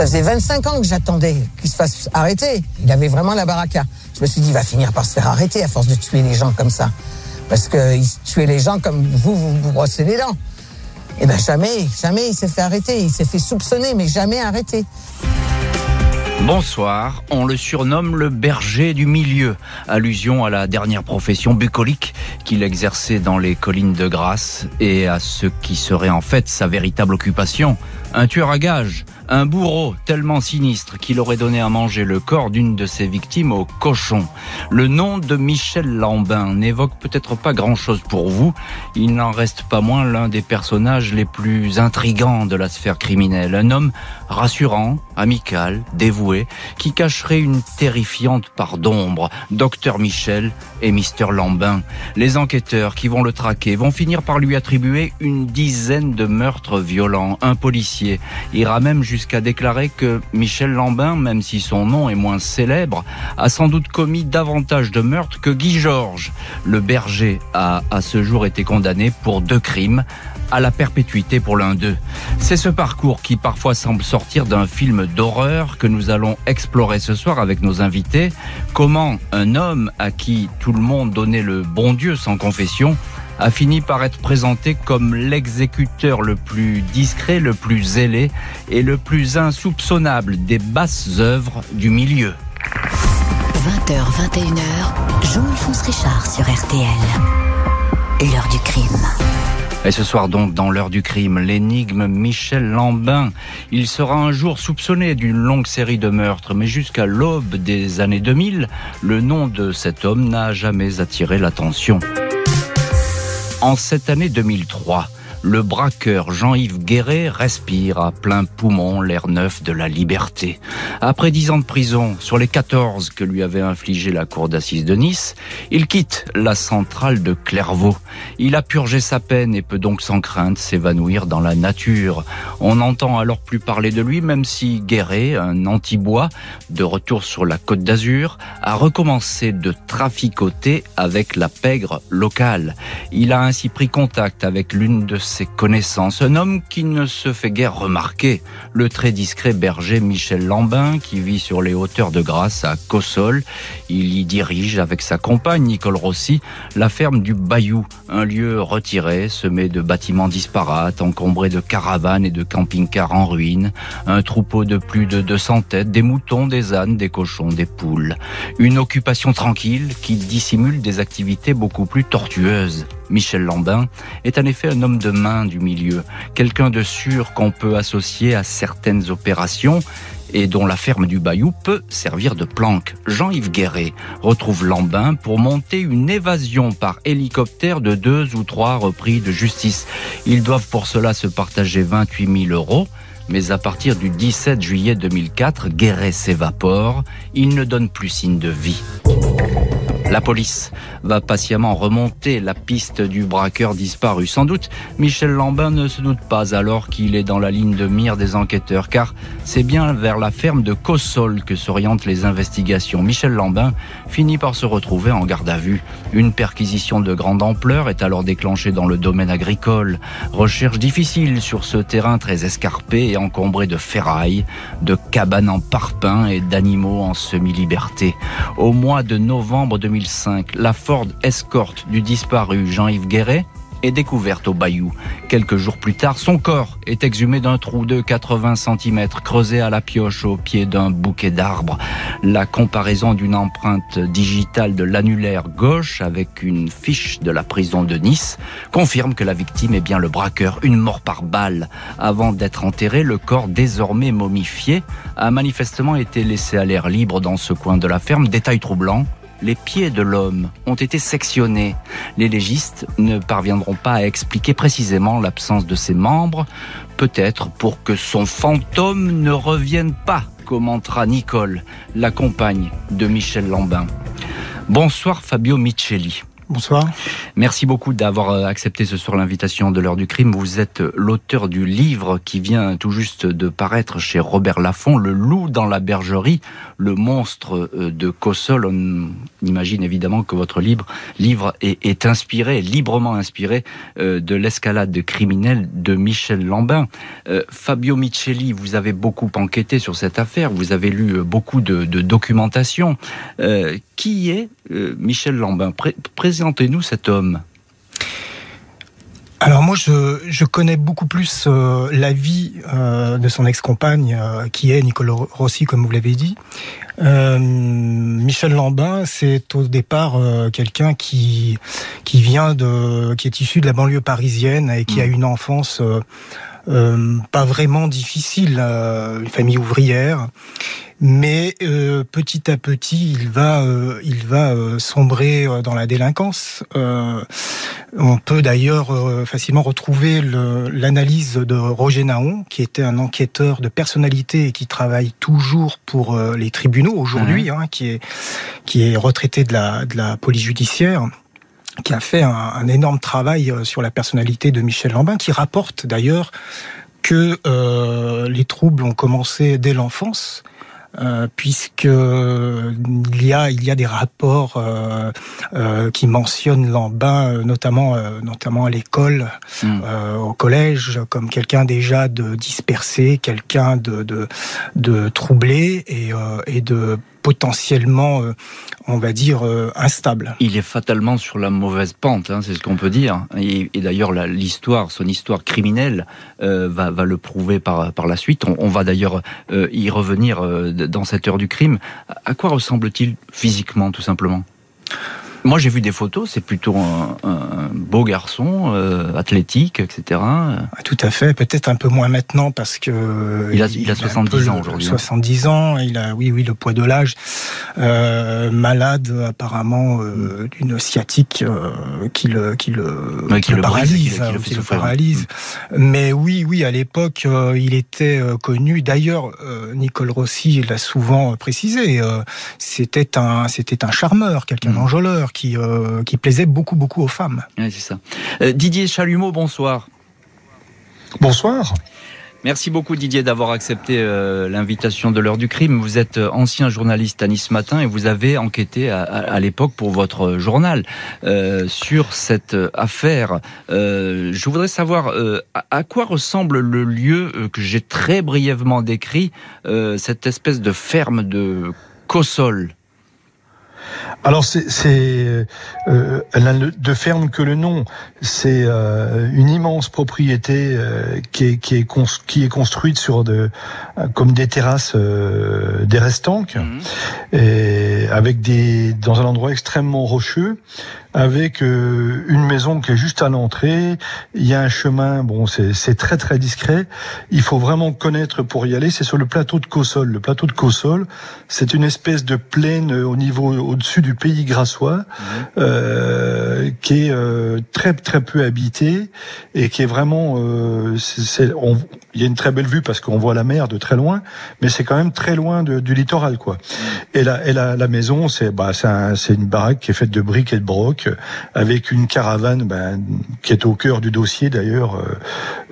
Ça faisait 25 ans que j'attendais qu'il se fasse arrêter. Il avait vraiment la baraka. Je me suis dit, il va finir par se faire arrêter à force de tuer les gens comme ça. Parce qu'il tuait les gens comme vous, vous vous brossez les dents. Eh ben jamais, jamais il s'est fait arrêter. Il s'est fait soupçonner, mais jamais arrêté. Bonsoir, on le surnomme le berger du milieu, allusion à la dernière profession bucolique qu'il exerçait dans les collines de Grasse et à ce qui serait en fait sa véritable occupation, un tueur à gages, un bourreau tellement sinistre qu'il aurait donné à manger le corps d'une de ses victimes au cochon. Le nom de Michel Lambin n'évoque peut-être pas grand-chose pour vous. Il n'en reste pas moins l'un des personnages les plus intrigants de la sphère criminelle. Un homme rassurant, amical, dévoué, qui cacherait une terrifiante part d'ombre. Docteur Michel et Mister Lambin. Les enquêteurs qui vont le traquer vont finir par lui attribuer une dizaine de meurtres violents. Un policier ira même jusqu'à déclarer que Michel Lambin, même si son nom est moins célèbre, a sans doute commis davantage de meurtres que Guy Georges. Le berger a à ce jour été condamné pour deux crimes à la perpétuité pour l'un d'eux. C'est ce parcours qui parfois semble sortir d'un film d'horreur que nous allons explorer ce soir avec nos invités. Comment un homme à qui tout le monde donnait le bon Dieu sans confession a fini par être présenté comme l'exécuteur le plus discret, le plus zélé et le plus insoupçonnable des basses œuvres du milieu. 20h, 21h, Jean-Alphonse Richard sur RTL. L'heure du crime. Et ce soir donc, dans l'heure du crime, l'énigme Michel Lambin. Il sera un jour soupçonné d'une longue série de meurtres, mais jusqu'à l'aube des années 2000, le nom de cet homme n'a jamais attiré l'attention. En cette année 2003, le braqueur Jean-Yves Guéret respire à plein poumon l'air neuf de la liberté. Après dix ans de prison sur les 14 que lui avait infligé la cour d'assises de Nice, il quitte la centrale de Clairvaux. Il a purgé sa peine et peut donc sans crainte s'évanouir dans la nature. On n'entend alors plus parler de lui, même si Guéret, un anti-bois, de retour sur la côte d'Azur, a recommencé de traficoter avec la pègre locale. Il a ainsi pris contact avec l'une de ses connaissances. Un homme qui ne se fait guère remarquer. Le très discret berger Michel Lambin, qui vit sur les hauteurs de Grasse à Cossol. Il y dirige avec sa compagne Nicole Rossi la ferme du Bayou, un lieu retiré, semé de bâtiments disparates, encombré de caravanes et de camping-cars en ruine. Un troupeau de plus de 200 têtes, des moutons, des ânes, des cochons, des poules. Une occupation tranquille qui dissimule des activités beaucoup plus tortueuses. Michel Lambin est en effet un homme de du milieu, quelqu'un de sûr qu'on peut associer à certaines opérations et dont la ferme du Bayou peut servir de planque. Jean-Yves Guéret retrouve Lambin pour monter une évasion par hélicoptère de deux ou trois repris de justice. Ils doivent pour cela se partager 28 000 euros. Mais à partir du 17 juillet 2004, Guéret s'évapore. Il ne donne plus signe de vie. La police va patiemment remonter la piste du braqueur disparu. Sans doute, Michel Lambin ne se doute pas alors qu'il est dans la ligne de mire des enquêteurs, car c'est bien vers la ferme de Cossol que s'orientent les investigations. Michel Lambin finit par se retrouver en garde à vue. Une perquisition de grande ampleur est alors déclenchée dans le domaine agricole. Recherche difficile sur ce terrain très escarpé et encombré de ferrailles, de cabanes en parpaing et d'animaux en semi-liberté. Au mois de novembre 2000, la Ford Escort du disparu Jean-Yves Guéret est découverte au Bayou. Quelques jours plus tard, son corps est exhumé d'un trou de 80 cm creusé à la pioche au pied d'un bouquet d'arbres. La comparaison d'une empreinte digitale de l'annulaire gauche avec une fiche de la prison de Nice confirme que la victime est bien le braqueur, une mort par balle. Avant d'être enterré, le corps désormais momifié a manifestement été laissé à l'air libre dans ce coin de la ferme. Détail troublant, les pieds de l'homme ont été sectionnés. Les légistes ne parviendront pas à expliquer précisément l'absence de ses membres, peut-être pour que son fantôme ne revienne pas, commentera Nicole, la compagne de Michel Lambin. Bonsoir Fabio Micheli. Bonsoir. Merci beaucoup d'avoir euh, accepté ce soir l'invitation de l'heure du crime. Vous êtes l'auteur du livre qui vient tout juste de paraître chez Robert Laffont, Le loup dans la bergerie, le monstre euh, de Cossol. On imagine évidemment que votre livre, livre est, inspiré, librement inspiré euh, de l'escalade criminelle de Michel Lambin. Fabio Micheli, vous avez beaucoup enquêté sur cette affaire, vous avez lu beaucoup de, documentation. qui est Michel Lambin Présentez-nous cet homme. Alors moi, je, connais beaucoup plus euh, la vie euh, de son ex-compagne, euh, qui est Nicole Rossi, comme vous l'avez dit. Michel Lambin, c'est au départ quelqu'un qui qui vient de, qui est issu de la banlieue parisienne et qui a mm. une enfance pas vraiment difficile, une famille ouvrière mais euh, petit à petit, il va, euh, il va euh, sombrer dans la délinquance. on peut d'ailleurs facilement retrouver l'analyse de Roger Naon, qui était un enquêteur de personnalité et qui travaille toujours pour les tribunaux aujourd'hui, hein, qui est qui est retraité de la de la police judiciaire qui a fait un, un énorme travail sur la personnalité de Michel Lambin, qui rapporte d'ailleurs que euh, les troubles ont commencé dès l'enfance euh, puisque il y a il y a des rapports euh, euh, qui mentionnent Lambin, notamment notamment à l'école, hmm. au collège, comme quelqu'un déjà de dispersé, quelqu'un de, de de troublé et et de potentiellement, euh, on va dire, euh, instable. Il est fatalement sur la mauvaise pente, hein, c'est ce qu'on peut dire. Et, d'ailleurs, l'histoire, son histoire criminelle, euh, va, le prouver par, par la suite. On, va d'ailleurs y revenir dans cette heure du crime. À quoi ressemble-t-il physiquement, tout simplement? Moi, j'ai vu des photos, c'est plutôt un, beau garçon, euh, athlétique, etc. Ah, tout à fait, peut-être un peu moins maintenant parce que... Il a, il, a 70 ans aujourd'hui. 70 hein. ans, il a, oui, oui, le poids de l'âge. Euh, malade, apparemment, euh, d'une sciatique qui le, qui le, qui, le paralyse. Qui, le, paralyse. Mais oui, oui, à l'époque, il était connu. D'ailleurs, Nicole Rossi l'a souvent précisé. c'était un, c'était un charmeur, quelqu'un mmh. Qui, euh, qui plaisait beaucoup, beaucoup aux femmes. c'est ça. Euh, Didier Chalumeau, bonsoir. Bonsoir. Merci beaucoup Didier d'avoir accepté euh, l'invitation de l'heure du crime. Vous êtes ancien journaliste à Nice Matin et vous avez enquêté à, l'époque pour votre journal sur cette affaire. je voudrais savoir à, quoi ressemble le lieu que j'ai très brièvement décrit, cette espèce de ferme de Cossol? Alors c'est euh, euh, elle n'a de ferme que le nom. C'est euh, une immense propriété euh, qui est qui est, qui est construite sur de comme des terrasses des restanques mhm. et avec des dans un endroit extrêmement rocheux avec euh, une maison qui est juste à l'entrée. Il y a un chemin, bon, c'est très très discret. Il faut vraiment connaître pour y aller. C'est sur le plateau de Cossol. Le plateau de Cossol, c'est une espèce de plaine au niveau au-dessus du pays grassois, mhm. euh, qui est euh, très très peu habité et qui est vraiment. Euh, on, il y a une très belle vue parce qu'on voit la mer de très loin, mais c'est quand même très loin de, du littoral, quoi. Et la, et la, la maison, c'est bah, c'est une baraque qui est faite de briques et de brocs avec une caravane ben, qui est au cœur du dossier d'ailleurs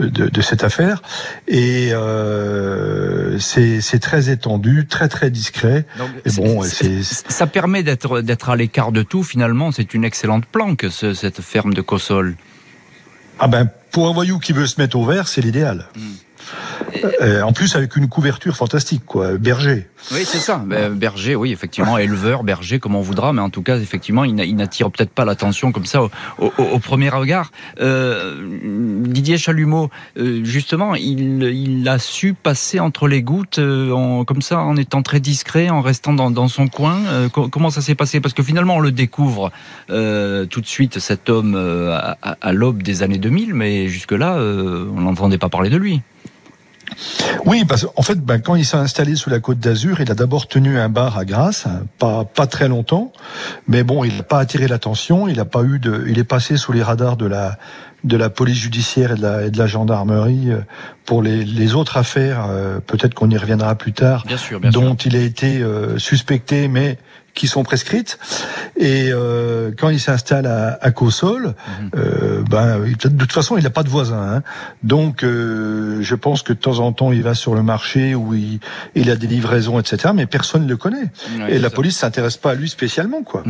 euh, de, cette affaire. Et euh, c'est très étendu, très très discret. bon, ça permet d'être d'être à l'écart de tout. Finalement, c'est une excellente planque cette ferme de Cossol. Ah ben pour un voyou qui veut se mettre au vert, c'est l'idéal. Hmm. Euh, en plus, avec une couverture fantastique, quoi. Berger. Oui, c'est ça. Ben, berger, oui, effectivement, éleveur, berger, comme on voudra, mais en tout cas, effectivement, il n'attire peut-être pas l'attention comme ça au, premier regard. Euh, Didier Chalumeau, euh, justement, il, a su passer entre les gouttes, comme ça, en étant très discret, en restant dans, son coin. comment ça s'est passé? Parce que finalement, on le découvre tout de suite, cet homme, à, à l'aube des années 2000, mais jusque-là, on n'entendait pas parler de lui. Oui, parce qu'en fait, ben, quand il s'est installé sous la côte d'Azur, il a d'abord tenu un bar à Grasse, pas pas très longtemps, mais bon, il n'a pas attiré l'attention. Il a pas eu de, il est passé sous les radars de la de la police judiciaire et de la, de la gendarmerie euh, pour les, les autres affaires. Euh, peut-être qu'on y reviendra plus tard, bien sûr, dont il a été euh, suspecté, mais qui sont prescrites. Et euh, quand il s'installe à, à Cossol, mhm. euh, ben, de toute façon, il n'a pas de voisin. Hein. Donc, euh, je pense que de temps en temps, il va sur le marché où il, il a des livraisons, etc. Mais personne ne le connaît. et la police s'intéresse pas à lui spécialement. quoi.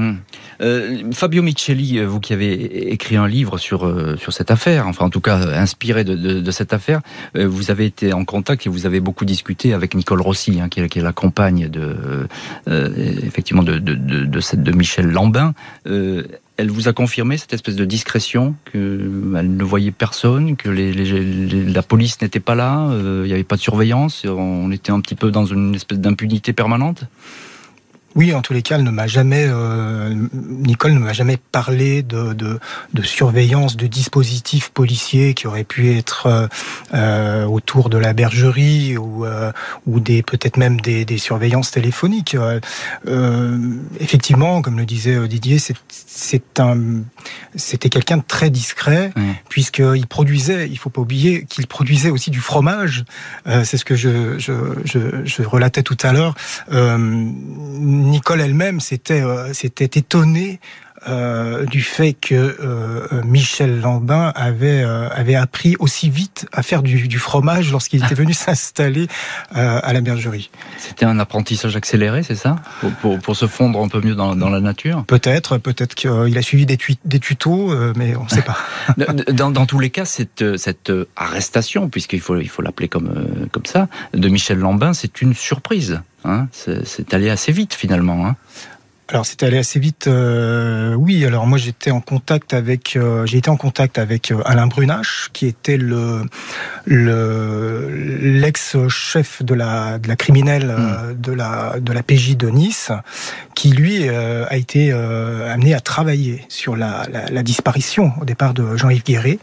Euh, Fabio Micheli, vous qui avez écrit un livre sur, sur cette affaire, enfin en tout cas inspiré de, de, de cette affaire, vous avez été en contact et vous avez beaucoup discuté avec Nicole Rossi, hein, qui, est, qui, est, la compagne de, effectivement de, de, de, cette, de Michel Lambin. Euh, elle vous a confirmé cette espèce de discrétion, qu'elle ne voyait personne, que les, la police n'était pas là, euh, il n'y avait pas de surveillance, on était un petit peu dans une espèce d'impunité permanente? Oui, en tous les cas, elle ne m'a jamais, euh, Nicole ne m'a jamais parlé de, de, de, surveillance, de dispositifs policiers qui auraient pu être euh, euh autour de la bergerie ou, euh, ou des peut-être même des, des, surveillances téléphoniques. Effectivement, comme le disait Didier, c'est un, c'était quelqu'un de très discret puisqu'il produisait, il faut pas oublier qu'il produisait aussi du fromage. c'est ce que je, je, je, je, relatais tout à l'heure Nicole elle-même s'était euh, étonnée euh, du fait que euh, Michel Lambin avait avait appris aussi vite à faire du, fromage lorsqu'il était venu s'installer à la bergerie. C'était un apprentissage accéléré, c'est ça? Pour, pour, se fondre un peu mieux dans, dans la nature? Peut-être, peut-être qu'il a suivi des, des tutos, mais on ne sait pas. dans, dans, tous les cas, cette, cette arrestation, puisqu'il faut il faut l'appeler comme comme ça, de Michel Lambin, c'est une surprise. Hein, c'est allé assez vite finalement. Hein. Alors c'est allé assez vite, euh, oui. Alors moi j'étais en contact avec, euh, j'ai été en contact avec euh, Alain Brunache, qui était le l'ex-chef de la de la criminelle hmm. de la de la PJ de Nice, qui lui a été amené à travailler sur la, la, la disparition au départ de Jean-Yves Guéret.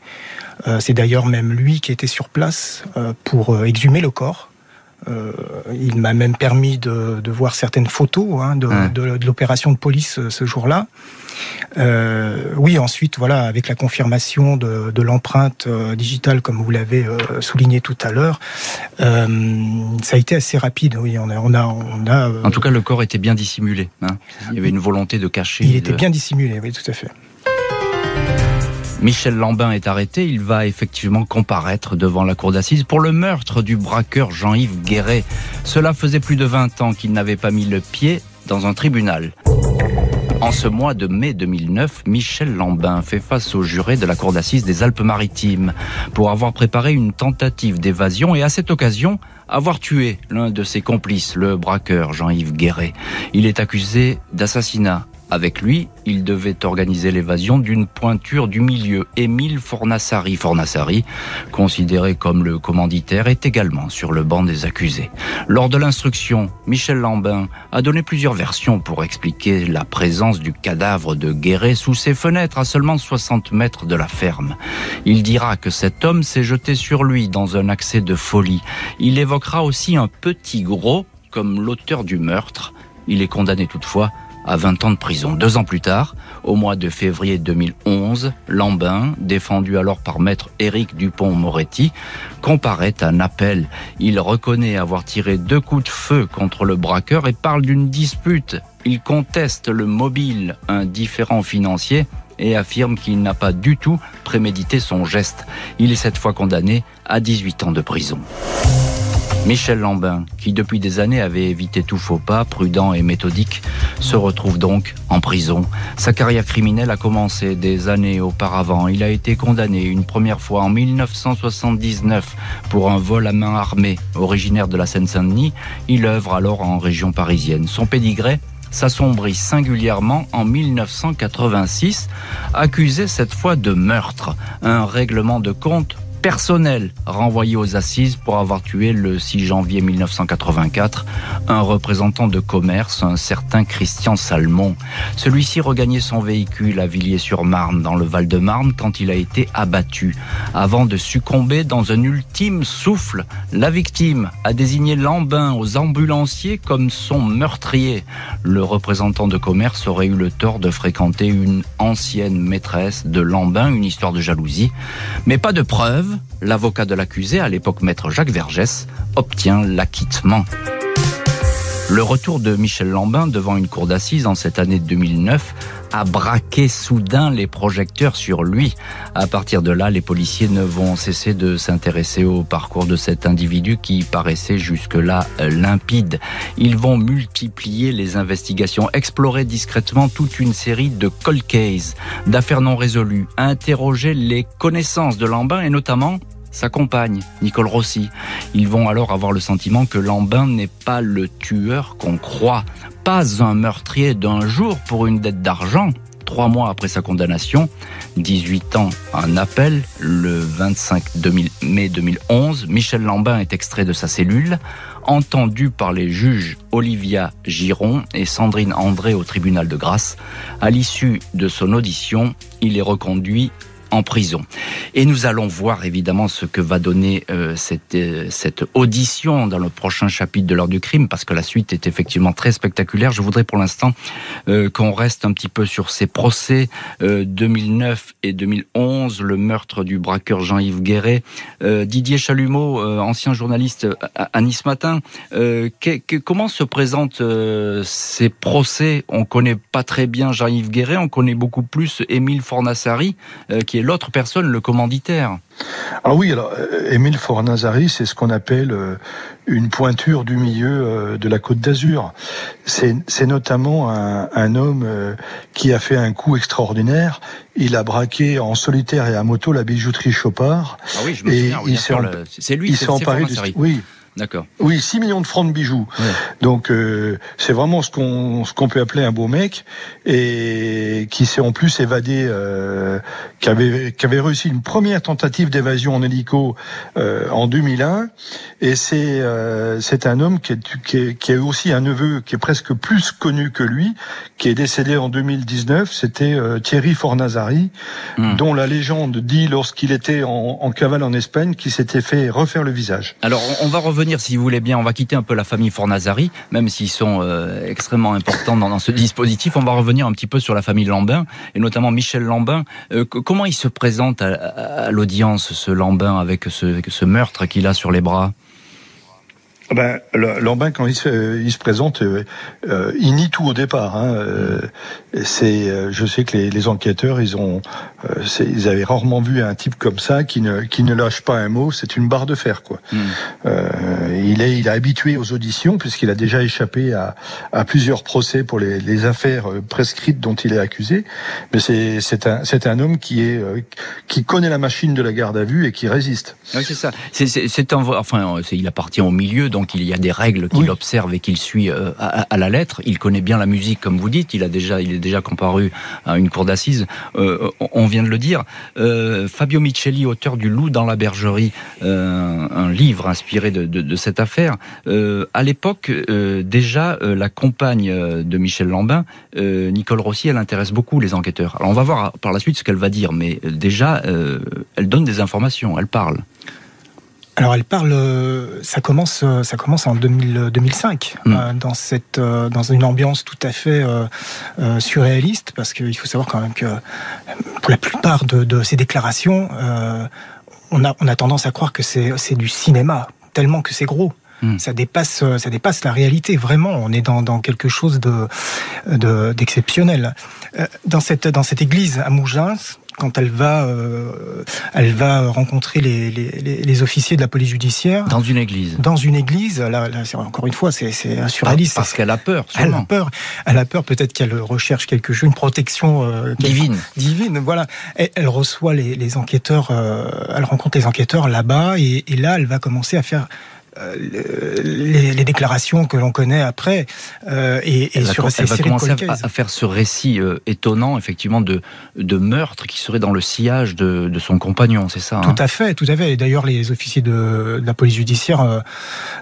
c'est d'ailleurs même lui qui était sur place pour exhumer le corps. Euh, il m'a même permis de, de, voir certaines photos hein, de, de, de l'opération de police euh, ce jour-là. Euh, oui, ensuite, voilà, avec la confirmation de, l'empreinte digitale, comme vous l'avez souligné tout à l'heure, euh, ça a été assez rapide. Oui, on a, on a, on a. en tout cas, le corps était bien dissimulé. Hein. Il y avait une volonté de cacher. Il était bien dissimulé, oui, tout à fait. Michel Lambin est arrêté, il va effectivement comparaître devant la cour d'assises pour le meurtre du braqueur Jean-Yves Guéret. Cela faisait plus de 20 ans qu'il n'avait pas mis le pied dans un tribunal. En ce mois de mai 2009, Michel Lambin fait face au juré de la cour d'assises des Alpes-Maritimes pour avoir préparé une tentative d'évasion et à cette occasion avoir tué l'un de ses complices, le braqueur Jean-Yves Guéret. Il est accusé d'assassinat avec lui, il devait organiser l'évasion d'une pointure du milieu. Émile Fornassari, Fornassari, considéré comme le commanditaire, est également sur le banc des accusés. Lors de l'instruction, Michel Lambin a donné plusieurs versions pour expliquer la présence du cadavre de Guéret sous ses fenêtres à seulement 60 mètres de la ferme. Il dira que cet homme s'est jeté sur lui dans un accès de folie. Il évoquera aussi un petit gros comme l'auteur du meurtre. Il est condamné toutefois à 20 ans de prison. Deux ans plus tard, au mois de février 2011, Lambin, défendu alors par maître Éric Dupont-Moretti, comparaît à appel. Il reconnaît avoir tiré deux coups de feu contre le braqueur et parle d'une dispute. Il conteste le mobile, un différent financier, et affirme qu'il n'a pas du tout prémédité son geste. Il est cette fois condamné à 18 ans de prison. Michel Lambin, qui depuis des années avait évité tout faux pas, prudent et méthodique, se retrouve donc en prison. Sa carrière criminelle a commencé des années auparavant. Il a été condamné une première fois en 1979 pour un vol à main armée. Originaire de la Seine-Saint-Denis, il œuvre alors en région parisienne. Son pédigré s'assombrit singulièrement en 1986, accusé cette fois de meurtre. Un règlement de compte personnel renvoyé aux assises pour avoir tué le 6 janvier 1984 un représentant de commerce, un certain Christian Salmon. Celui-ci regagnait son véhicule à Villiers-sur-Marne dans le Val-de-Marne quand il a été abattu. Avant de succomber dans un ultime souffle, la victime a désigné Lambin aux ambulanciers comme son meurtrier. Le représentant de commerce aurait eu le tort de fréquenter une ancienne maîtresse de Lambin, une histoire de jalousie, mais pas de preuves l'avocat de l'accusé, à l'époque maître Jacques Vergès, obtient l'acquittement. Le retour de Michel Lambin devant une cour d'assises en cette année 2009 a braqué soudain les projecteurs sur lui. À partir de là, les policiers ne vont cesser de s'intéresser au parcours de cet individu qui paraissait jusque-là euh, limpide. Ils vont multiplier les investigations, explorer discrètement toute une série de cold cases, d'affaires non résolues, interroger les connaissances de Lambin et notamment sa compagne, Nicole Rossi. Ils vont alors avoir le sentiment que Lambin n'est pas le tueur qu'on croit, pas un meurtrier d'un jour pour une dette d'argent. Trois mois après sa condamnation, 18 ans, un appel, le 25 mai 2011, Michel Lambin est extrait de sa cellule, entendu par les juges Olivia Giron et Sandrine André au tribunal de grâce. À l'issue de son audition, il est reconduit en prison. Et nous allons voir évidemment ce que va donner euh, cette, euh, cette audition dans le prochain chapitre de l'heure du crime, parce que la suite est effectivement très spectaculaire. Je voudrais pour l'instant euh, qu'on reste un petit peu sur ces procès 2009 et 2011, le meurtre du braqueur Jean-Yves Guéret. Didier Chalumeau, ancien journaliste à, Nice Matin, comment se présentent ces procès? On connaît pas très bien Jean-Yves Guéret, on connaît beaucoup plus Émile Fornassari, qui est l'autre personne, le commanditaire. Ah oui, alors euh, Émile Fornazari, c'est ce qu'on appelle euh, une pointure du milieu euh, de la Côte d'Azur. C'est notamment un, homme qui a fait un coup extraordinaire. Il a braqué en solitaire et à moto la bijouterie Chopard. Ah oui, je me souviens. C'est lui, c'est emparé Oui, D'accord. Oui, 6 millions de francs de bijoux. Donc euh, c'est vraiment ce qu'on ce qu'on peut appeler un beau mec et qui s'est en plus évadé, euh, qui avait qui avait réussi une première tentative d'évasion en hélico euh, en 2001. Et c'est euh, c'est un homme qui est, qui est qui a aussi un neveu qui est presque plus connu que lui, qui est décédé en 2019. C'était euh, Thierry Fornazari, hmm. dont la légende dit lorsqu'il était en, en cavale en Espagne, qu'il s'était fait refaire le visage. Alors on va revenir si vous voulez bien. On va quitter un peu la famille Fornazari, même s'ils sont euh, extrêmement importants dans, ce dispositif. On va revenir un petit peu sur la famille Lambin, et notamment Michel Lambin. Euh, comment il se présente à, l'audience, ce Lambin, avec ce meurtre qu'il a sur les bras? Ben, Lambin, quand il se, il se présente, euh, euh, il nie tout au départ. Hein. Euh, c'est, je sais que les, les, enquêteurs, ils ont, ils avaient rarement vu un type comme ça qui ne, qui ne lâche pas un mot. C'est une barre de fer, quoi. Mm. il est, il est habitué aux auditions puisqu'il a déjà échappé à, à plusieurs procès pour les, les, affaires prescrites dont il est accusé. Mais c'est, c'est un, c'est un homme qui est, qui connaît la machine de la garde à vue et qui résiste. Oui, c'est ça. C'est, c'est, un, enfin, il appartient au milieu donc il y a des règles qu'il observe et qu'il suit euh, à, la lettre. Il connaît bien la musique, comme vous dites. Il a déjà, il est déjà comparu à une cour d'assises. Euh, on vient de le dire. Euh, Fabio Micheli, auteur du Loup dans la bergerie, un livre inspiré de, cette affaire. à l'époque, déjà, la compagne de Michel Lambin, Nicole Rossi, elle intéresse beaucoup les enquêteurs. Alors on va voir par la suite ce qu'elle va dire, mais déjà, elle donne des informations, elle parle. Alors elle parle, euh, ça commence, euh, ça commence en 2000, 2005 mm. euh, dans cette, dans une ambiance tout à fait surréaliste parce qu'il faut savoir quand même que pour la plupart de, ces déclarations, on a, on a tendance à croire que c'est, c'est du cinéma tellement que c'est gros. Mm. Ça dépasse, ça dépasse la réalité. Vraiment, on est dans, dans quelque chose de, de d'exceptionnel. Dans cette, dans cette église à Mougins, quand elle va, euh, elle va rencontrer les, les, les, officiers de la police judiciaire. Dans une église. Dans une église. Là, là encore une fois, c'est surréaliste. Parce qu'elle a peur. Elle a peur. Elle a peur. Peut-être qu'elle recherche quelque chose, une protection euh, divine. Divine. Voilà. elle reçoit les, les enquêteurs. Euh, elle rencontre les enquêteurs là-bas et, et là, elle va commencer à faire euh, les, les, déclarations que l'on connaît après euh, et, et sur ces va commencer à, faire ce récit euh, étonnant effectivement de, de meurtre qui serait dans le sillage de, de son compagnon, c'est ça Tout hein à fait, tout à fait. Et d'ailleurs, les officiers de, de, la police judiciaire euh,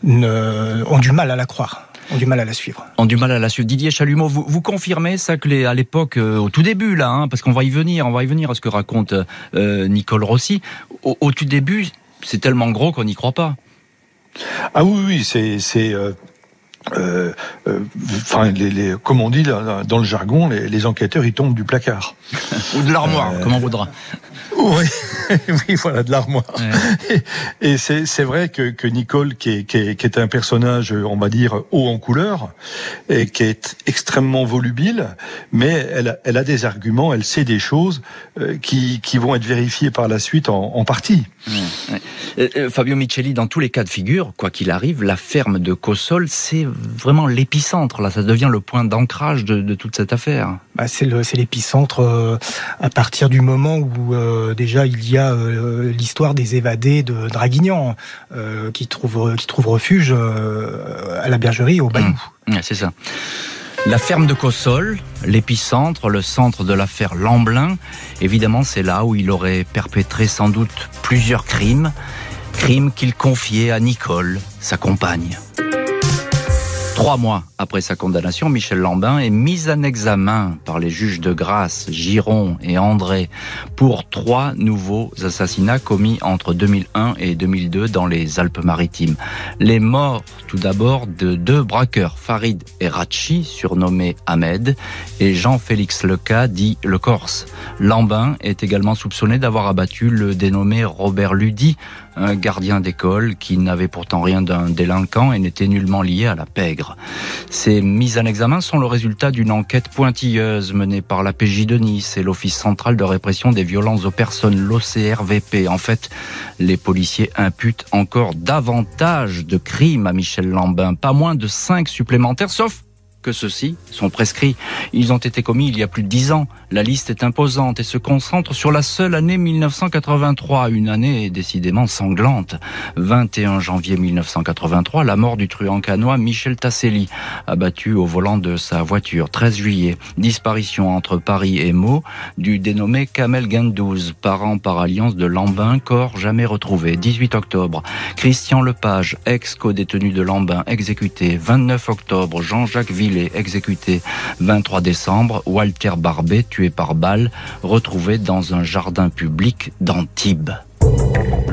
ne, ont du mal à la croire ont du mal à la suivre. Ont du mal à la suivre. Didier Chalumeau, vous, vous confirmez ça que les, à l'époque, au tout début là, hein, parce qu'on va y venir, on va y venir à ce que raconte euh, Nicole Rossi. Au, au tout début, c'est tellement gros qu'on n'y croit pas. Ah oui, oui, c'est c'est euh, enfin, les, les, comme on dit dans le jargon, les, les enquêteurs ils tombent du placard ou de l'armoire, comme on voudra. Oui, oui, voilà, de l'armoire. Et, c'est vrai que, que Nicole, qui est, qui, est, qui est, un personnage, on va dire, haut en couleur, et qui est extrêmement volubile, mais elle a, elle a des arguments, elle sait des choses euh, qui, qui vont être vérifiées par la suite en, en partie. Euh, euh, Fabio Micheli, dans tous les cas de figure, quoi qu'il arrive, la ferme de Cossol, c'est vraiment l'épicentre. Là, ça devient le point d'ancrage de, de, toute cette affaire. Bah, c'est l'épicentre euh, à partir du moment où déjà il y a l'histoire des évadés de Draguignan qui trouvent qui trouvent refuge à la bergerie au Bayou. Mmh. c'est ça. La ferme de Cossol, l'épicentre, le centre de l'affaire Lamblin, évidemment c'est là où il aurait perpétré sans doute plusieurs crimes, crimes qu'il confiait à Nicole, sa compagne. Trois mois après sa condamnation, Michel Lambin est mis en examen par les juges de grâce Giron et André pour trois nouveaux assassinats commis entre 2001 et 2002 dans les Alpes-Maritimes. Les morts, tout d'abord, de deux braqueurs, Farid et Rachi, surnommés Ahmed, et Jean-Félix Leca, dit Le Corse. Lambin est également soupçonné d'avoir abattu le dénommé Robert Ludy, un gardien d'école qui n'avait pourtant rien d'un délinquant et n'était nullement lié à la pègre. Ces mises en examen sont le résultat d'une enquête pointilleuse menée par la PJ de Nice et l'Office central de répression des violences aux personnes, l'OCRVP. En fait, les policiers imputent encore davantage de crimes à Michel Lambin, pas moins de cinq supplémentaires, sauf que ceux-ci sont prescrits. Ils ont été commis il y a plus de dix ans. La liste est imposante et se concentre sur la seule année 1983, une année décidément sanglante. 21 janvier 1983, la mort du truand canois Michel Tasselli, abattu au volant de sa voiture. 13 juillet, disparition entre Paris et Meaux du dénommé Kamel Gendouze, parent par alliance de Lambin, corps jamais retrouvé. 18 octobre, Christian Lepage, ex-co-détenu de Lambin, exécuté. 29 octobre, Jean-Jacques Ville exécuté 23 décembre, Walter Barbet, tué par balle, retrouvé dans un jardin public d'Antibes.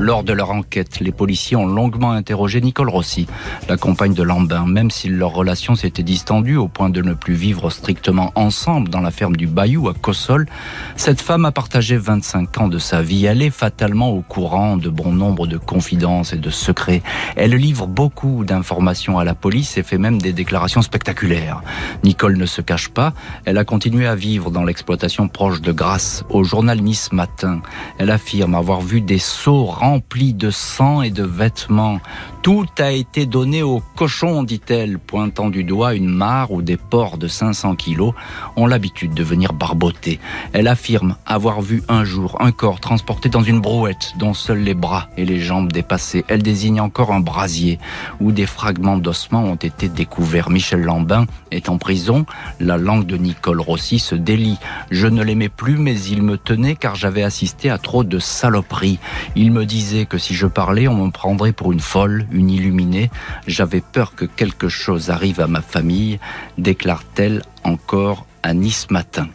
Lors de leur enquête, les policiers ont longuement interrogé Nicole Rossi, la compagne de Lambin, même si leur relation s'était distendue au point de ne plus vivre strictement ensemble dans la ferme du Bayou à Cossol. Cette femme a partagé 25 ans de sa vie. Elle est fatalement au courant de bon nombre de confidences et de secrets. Elle livre beaucoup d'informations à la police et fait même des déclarations spectaculaires. Nicole ne se cache pas. Elle a continué à vivre dans l'exploitation proche de Grasse. Au journal Nice Matin, elle affirme avoir vu des seaux remplis de sang et de vêtements. Tout a été donné aux cochons, dit-elle, pointant du doigt une mare où des porcs de 500 kilos ont l'habitude de venir barboter. Elle affirme avoir vu un jour un corps transporté dans une brouette dont seuls les bras et les jambes dépassaient. Elle désigne encore un brasier où des fragments d'ossements ont été découverts. Michel Lambin est en prison. La langue de Nicole Rossi se délie. Je ne l'aimais plus, mais il me tenait car j'avais assisté à trop de saloperies. Il me disait que si je parlais, on me prendrait pour une folle, une illuminée. J'avais peur que quelque chose arrive à ma famille, déclare-t-elle encore à Nice matin.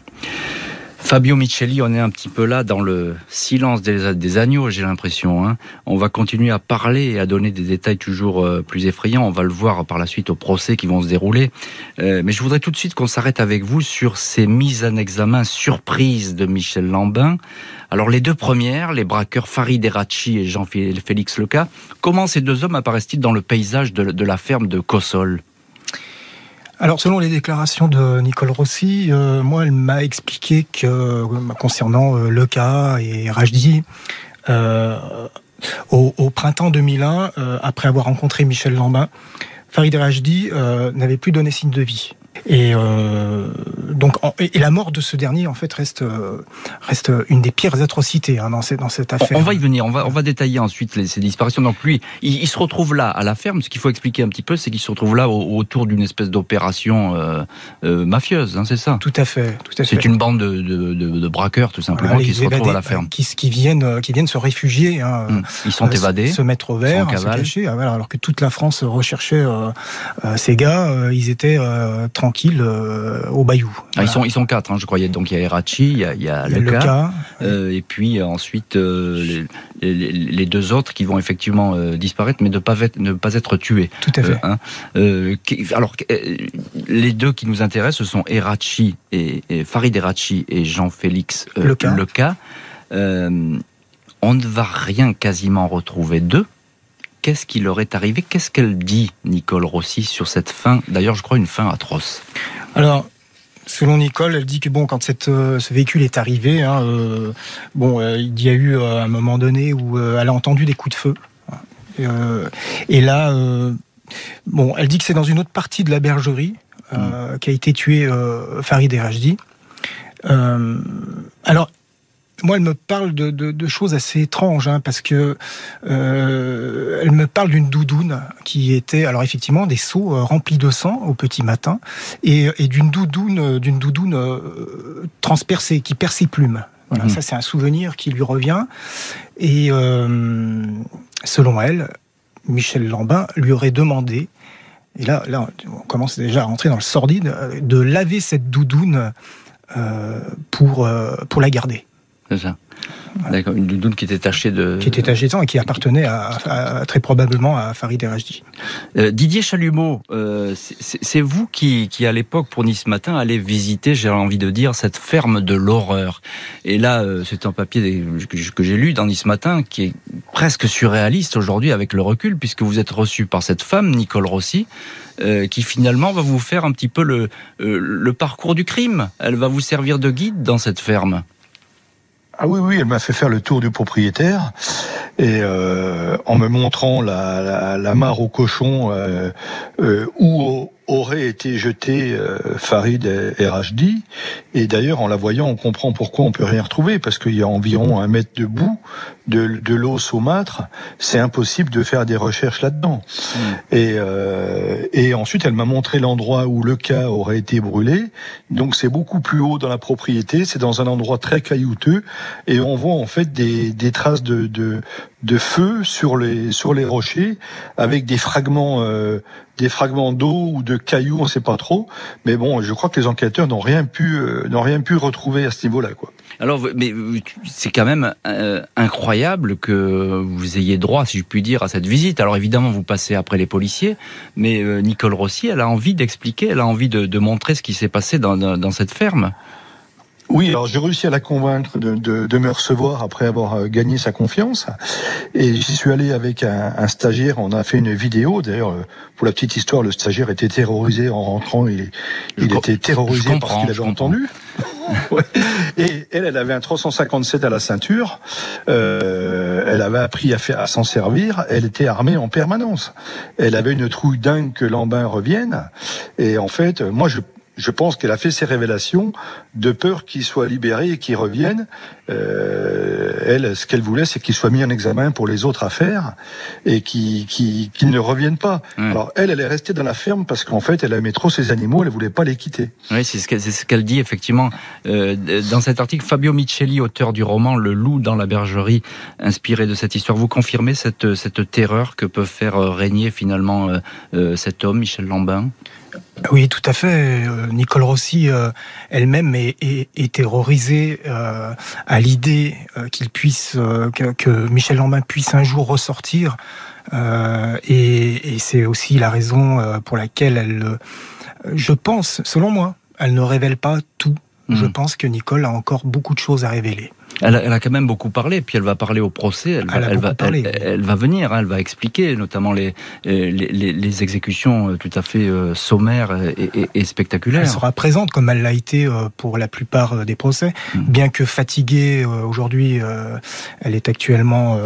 Fabio Micheli, on est un petit peu là dans le silence des, agneaux, j'ai l'impression. Hein. On va continuer à parler et à donner des détails toujours euh, plus effrayants. On va le voir par la suite au procès qui vont se dérouler. Euh, mais je voudrais tout de suite qu'on s'arrête avec vous sur ces mises en examen surprises de Michel Lambin. Alors les deux premières, les braqueurs Farid Erachi et Jean-Félix Leca, comment ces deux hommes apparaissent-ils dans le paysage de, la ferme de Cossol? Alors, selon les déclarations de Nicole Rossi, euh, moi, elle m'a expliqué que euh, concernant euh, Leca et Rajdi, au, printemps 2001, après avoir rencontré Michel Lambin, Farid Rajdi n'avait plus donné signe de vie. Et euh, donc, et la mort de ce dernier, en fait, reste euh, reste une des pires atrocités hein, dans, cette, dans cette affaire. On, va y venir. On va on va détailler ensuite les, ces disparitions. Donc lui, il, se retrouve là à la ferme. Ce qu'il faut expliquer un petit peu, c'est qu'il se retrouve là autour d'une espèce d'opération euh, euh mafieuse. Hein, c'est ça? Tout à fait. Tout à fait. C'est une bande de, de, de, de braqueurs, tout simplement, qui se retrouvent à la ferme. Qui, qui viennent qui viennent se réfugier. Hein, hum. Ils sont évadés. Se mettre au vert, se cacher. Alors que toute la France recherchait ces gars. ils étaient tranquilles euh, au Bayou. Ah, ils sont ils sont quatre, hein, je croyais. Donc il y a Erachi, il y a, il y a, Il y a le le cas, cas. euh, et puis euh, ensuite les, les- les deux autres qui vont effectivement disparaître, mais ne pas être, ne pas être tués. Tout à fait. Hein. Qui- alors, les deux qui nous intéressent, ce sont Erachi et, et Farid Erachi et Jean-Félix Leca. Leca. Euh, on ne va rien quasiment retrouver d'eux. Qu'est-ce qui leur est arrivé? Qu'est-ce qu'elle dit, Nicole Rossi, sur cette fin? D'ailleurs, je crois une fin atroce. Alors, selon Nicole, elle dit que bon, quand cette, euh, ce véhicule est arrivé, hein, euh, bon, euh, il y a eu un moment donné où elle a entendu des coups de feu. Et là, bon, elle dit que c'est dans une autre partie de la bergerie euh, qu'a été tué Farid Erajdi. Alors, moi, elle me parle de, de- de choses assez étranges, hein, parce que euh, elle me parle d'une doudoune qui était, alors effectivement, des seaux euh, remplis de sang au petit matin, et, et d'une doudoune, euh, d'une doudoune euh, transpercée, qui perd ses plumes. Voilà, Mhm. ça c'est un souvenir qui lui revient. Et euh, selon elle, Michel Lambin lui aurait demandé, et là, là, on commence déjà à rentrer dans le sordide, de laver cette doudoune euh, pour, euh, pour la garder. C'est ça. D'accord, une doudoune qui était tachée de. qui était âgé de sang et qui appartenait à, à- très probablement à Farid Erajdi. Euh, Didier Chalumeau, euh, c'est- vous qui, qui à l'époque pour Nice Matin allez visiter, j'ai envie de dire, cette ferme de l'horreur. Et là, euh, c'est un papier que, j'ai lu dans Nice Matin qui est presque surréaliste aujourd'hui avec le recul, puisque vous êtes reçu par cette femme, Nicole Rossi, qui finalement va vous faire un petit peu le, le parcours du crime. Elle va vous servir de guide dans cette ferme. Ah oui, oui, elle m'a fait faire le tour du propriétaire. Et euh, en me montrant la, mare au cochon euh, euh, où aurait été jeté euh, Farid et. Et d'ailleurs, en la voyant, on comprend pourquoi on peut rien retrouver parce qu'il y a environ un mètre de boue, de, de l'eau saumâtre. C'est impossible de faire des recherches là-dedans. Et, euh, et ensuite, elle m'a montré l'endroit où le cas aurait été brûlé. Donc, c'est beaucoup plus haut dans la propriété. C'est dans un endroit très caillouteux et on voit en fait des, des traces de, de, de feu sur les sur les rochers avec des fragments euh, des fragments d'eau ou de cailloux, on ne sait pas trop. Mais bon, je crois que les enquêteurs n'ont rien pu euh, n'ont rien pu retrouver à ce niveau-là, quoi. Alors, mais c'est quand même euh, incroyable que vous ayez droit, si je puis dire, à cette visite. Alors évidemment, vous passez après les policiers, mais euh, Nicole Rossi, elle a envie d'expliquer, elle a envie de, de montrer ce qui s'est passé dans, dans, dans cette ferme. Oui, alors j'ai réussi à la convaincre de, de, de me recevoir après avoir euh, gagné sa confiance. Et j'y suis allé avec un, un stagiaire, on a fait une vidéo. D'ailleurs, euh, pour la petite histoire, le stagiaire était terrorisé en rentrant, il, était terrorisé par ce qu'il avait entendu. Ouais. Et elle, elle avait un 357 à la ceinture, euh, elle avait appris à, faire, à s'en servir, elle était armée en permanence. Elle avait une trouille dingue que Lambin revienne. Et en fait, moi, je je pense qu'elle a fait ces révélations de peur qu'il soit libéré et qu'il revienne. Euh, elle, ce qu'elle voulait, c'est qu'il soit mis en examen pour les autres affaires et qu'il ne revienne pas. Alors elle, elle est restée dans la ferme parce qu'en fait, elle aimait trop ses animaux, elle voulait pas les quitter. Oui, c'est ce qu'elle ce dit effectivement euh, dans cet article. Fabio Micheli, auteur du roman Le loup dans la bergerie, inspiré de cette histoire, vous confirmez cette, cette terreur que peut faire euh, régner finalement euh, euh, cet homme, Michel Lambin? Oui, tout à fait. Euh, Nicole Rossi euh, elle-même est, est- est terrorisée euh, à l'idée qu'il puisse, que, que Michel Lambin puisse un jour ressortir. Et et c'est aussi la raison pour laquelle elle, je pense, selon moi, elle ne révèle pas tout. Je Mhm. pense que Nicole a encore beaucoup de choses à révéler. Elle a, elle a quand même beaucoup parlé, puis elle va parler au procès. Elle va, Elle elle venir, hein, elle va expliquer notamment les, euh, les, les- les exécutions euh, tout à fait euh, sommaires et, et- et spectaculaires. Elle sera présente comme elle l'a été pour la plupart des procès. Mhm. Bien que fatiguée aujourd'hui, elle est actuellement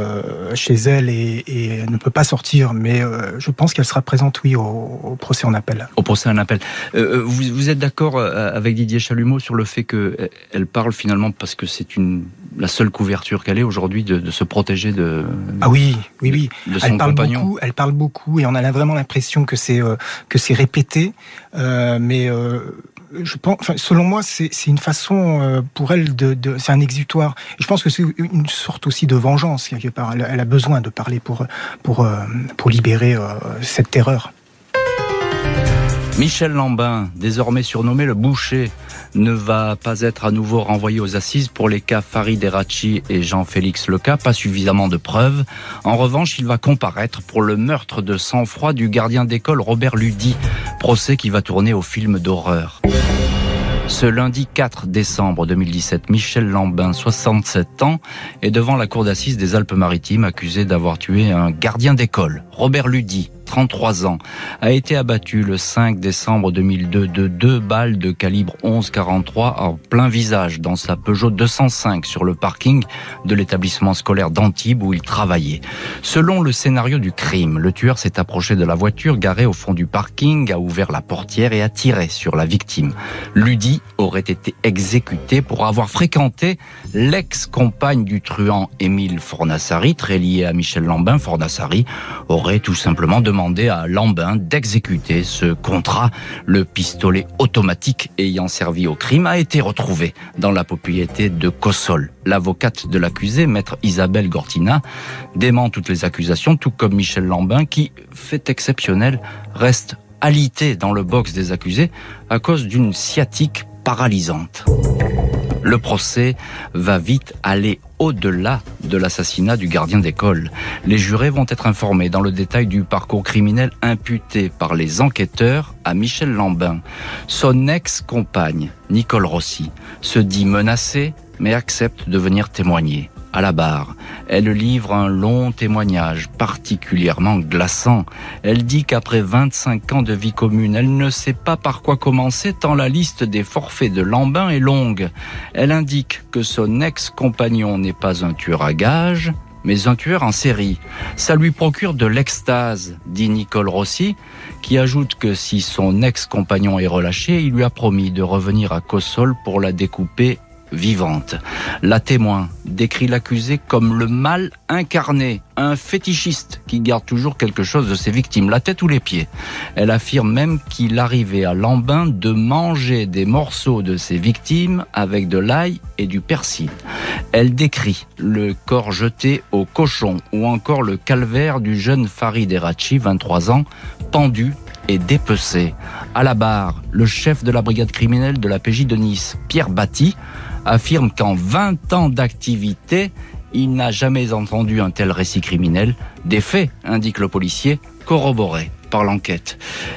chez elle et, et elle ne peut pas sortir. Mais je pense qu'elle sera présente, oui, au, au procès en appel. Au procès, un appel. Euh, vous, vous êtes d'accord avec Didier Chalumeau sur le fait qu'elle parle finalement parce que c'est une la seule couverture qu'elle ait aujourd'hui de, de se protéger de, Ah oui, oui, oui. de Elle parle compagnon. beaucoup. Elle parle beaucoup et on a vraiment l'impression que c'est euh, que c'est répété. Euh, mais euh, je pense, enfin, selon moi, c'est c'est une façon pour elle de, de c'est un exutoire. Et je pense que c'est une sorte aussi de vengeance quelque part. Elle, elle a besoin de parler pour pour pour libérer cette terreur. Michel Lambin, désormais surnommé le boucher, ne va pas être à nouveau renvoyé aux assises pour les cas Farid Erachi et Jean-Félix Leca, pas suffisamment de preuves. En revanche, il va comparaître pour le meurtre de sang-froid du gardien d'école Robert Ludy, procès qui va tourner au film d'horreur. Ce lundi 4 décembre 2017, Michel Lambin, 67 ans, est devant la cour d'assises des Alpes-Maritimes accusé d'avoir tué un gardien d'école, Robert Ludy, 33 ans, a été abattu le 5 décembre 2002 de deux balles de calibre 11-43 en plein visage dans sa Peugeot 205 sur le parking de l'établissement scolaire d'Antibes où il travaillait. Selon le scénario du crime, le tueur s'est approché de la voiture garée au fond du parking, a ouvert la portière et a tiré sur la victime. Ludi aurait été exécuté pour avoir fréquenté l'ex-compagne du truand Émile Fornassari, très lié à Michel Lambin. Fornassari aurait tout simplement demandé à Lambin d'exécuter ce contrat. Le pistolet automatique ayant servi au crime a été retrouvé dans la propriété de Cossol. L'avocate de l'accusé, maître Isabelle Gortina, dément toutes les accusations, tout comme Michel Lambin, qui, fait exceptionnel, reste alité dans le box des accusés à cause d'une sciatique paralysante. Le procès va vite aller au-delà de l'assassinat du gardien d'école. Les jurés vont être informés dans le détail du parcours criminel imputé par les enquêteurs à Michel Lambin. Son ex-compagne, Nicole Rossi, se dit menacée mais accepte de venir témoigner à la barre. Elle livre un long témoignage particulièrement glaçant. Elle dit qu'après 25 ans de vie commune, elle ne sait pas par quoi commencer tant la liste des forfaits de Lambin est longue. Elle indique que son ex-compagnon n'est pas un tueur à gages, mais un tueur en série. Ça lui procure de l'extase, dit Nicole Rossi, qui ajoute que si son ex-compagnon est relâché, il lui a promis de revenir à Cossol pour la découper vivante. La témoin décrit l'accusé comme le mal incarné, un fétichiste qui garde toujours quelque chose de ses victimes, la tête ou les pieds. Elle affirme même qu'il arrivait à Lambin de manger des morceaux de ses victimes avec de l'ail et du persil. Elle décrit le corps jeté au cochon ou encore le calvaire du jeune Farid Erachi, 23 ans, pendu et dépecé. À la barre, le chef de la brigade criminelle de la PJ de Nice, Pierre Batty, affirme qu'en 20 ans d'activité, il n'a jamais entendu un tel récit criminel. Des faits, indique le policier, corroborés par l'enquête.